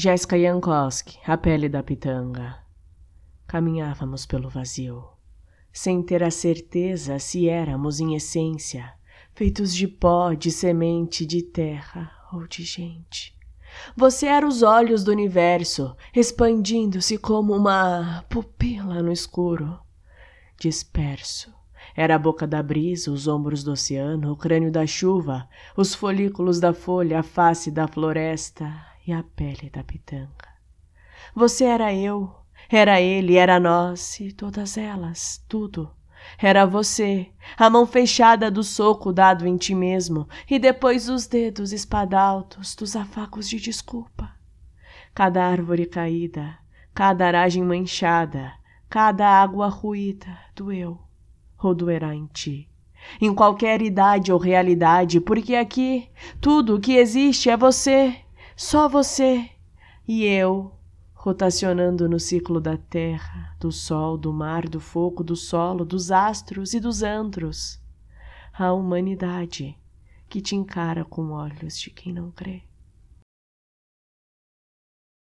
Jéssica Jankowski, a pele da pitanga. Caminhávamos pelo vazio, sem ter a certeza se éramos em essência feitos de pó, de semente, de terra ou de gente. Você era os olhos do universo, expandindo-se como uma pupila no escuro. Disperso. Era a boca da brisa, os ombros do oceano, o crânio da chuva, os folículos da folha, a face da floresta e a pele da pitanga. Você era eu, era ele, era nós e todas elas, tudo. Era você, a mão fechada do soco dado em ti mesmo, e depois os dedos espadaltos dos afagos de desculpa. Cada árvore caída, cada aragem manchada, cada água ruída doeu ou doerá em ti. Em qualquer idade ou realidade, porque aqui tudo o que existe é você, só você e eu rotacionando no ciclo da terra, do sol, do mar, do fogo, do solo, dos astros e dos antros. A humanidade que te encara com olhos de quem não crê.